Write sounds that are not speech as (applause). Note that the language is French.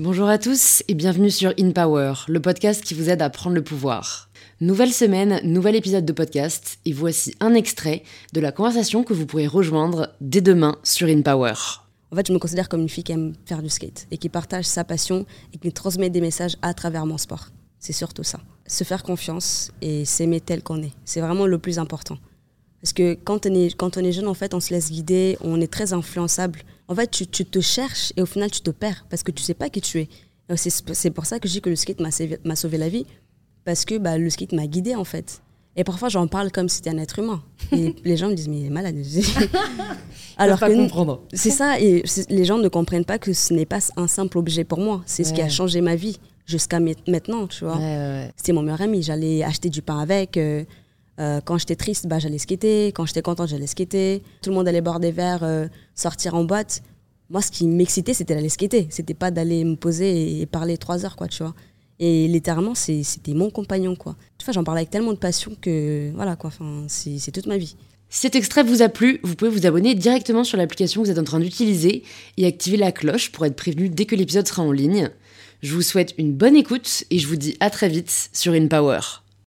Bonjour à tous et bienvenue sur In Power, le podcast qui vous aide à prendre le pouvoir. Nouvelle semaine, nouvel épisode de podcast et voici un extrait de la conversation que vous pourrez rejoindre dès demain sur In Power. En fait, je me considère comme une fille qui aime faire du skate et qui partage sa passion et qui transmet des messages à travers mon sport. C'est surtout ça. Se faire confiance et s'aimer tel qu'on est. C'est vraiment le plus important. Parce que quand on, est, quand on est jeune, en fait, on se laisse guider, on est très influençable. En fait, tu, tu te cherches et au final, tu te perds parce que tu sais pas qui tu es. C'est pour ça que je dis que le skate m'a sauvé la vie. Parce que bah, le skate m'a guidé, en fait. Et parfois, j'en parle comme si c'était un être humain. Et (laughs) les gens me disent, mais il est malade. (laughs) (laughs) Alors pas comprendre. C'est ça, et les gens ne comprennent pas que ce n'est pas un simple objet pour moi. C'est ce qui a changé ma vie jusqu'à maintenant, tu vois. C'était mon meilleur ami. J'allais acheter du pain avec. Euh, euh, quand j'étais triste, bah, j'allais skater. Quand j'étais contente, j'allais skater. Tout le monde allait boire des verres, euh, sortir en boîte. Moi, ce qui m'excitait, c'était d'aller skater. C'était pas d'aller me poser et, parler trois heures, quoi, tu vois. Et littéralement, c'était mon compagnon, quoi. Tu j'en parlais avec tellement de passion que, voilà, quoi. C'est toute ma vie. Si cet extrait vous a plu, vous pouvez vous abonner directement sur l'application que vous êtes en train d'utiliser et activer la cloche pour être prévenu dès que l'épisode sera en ligne. Je vous souhaite une bonne écoute et je vous dis à très vite sur InPower.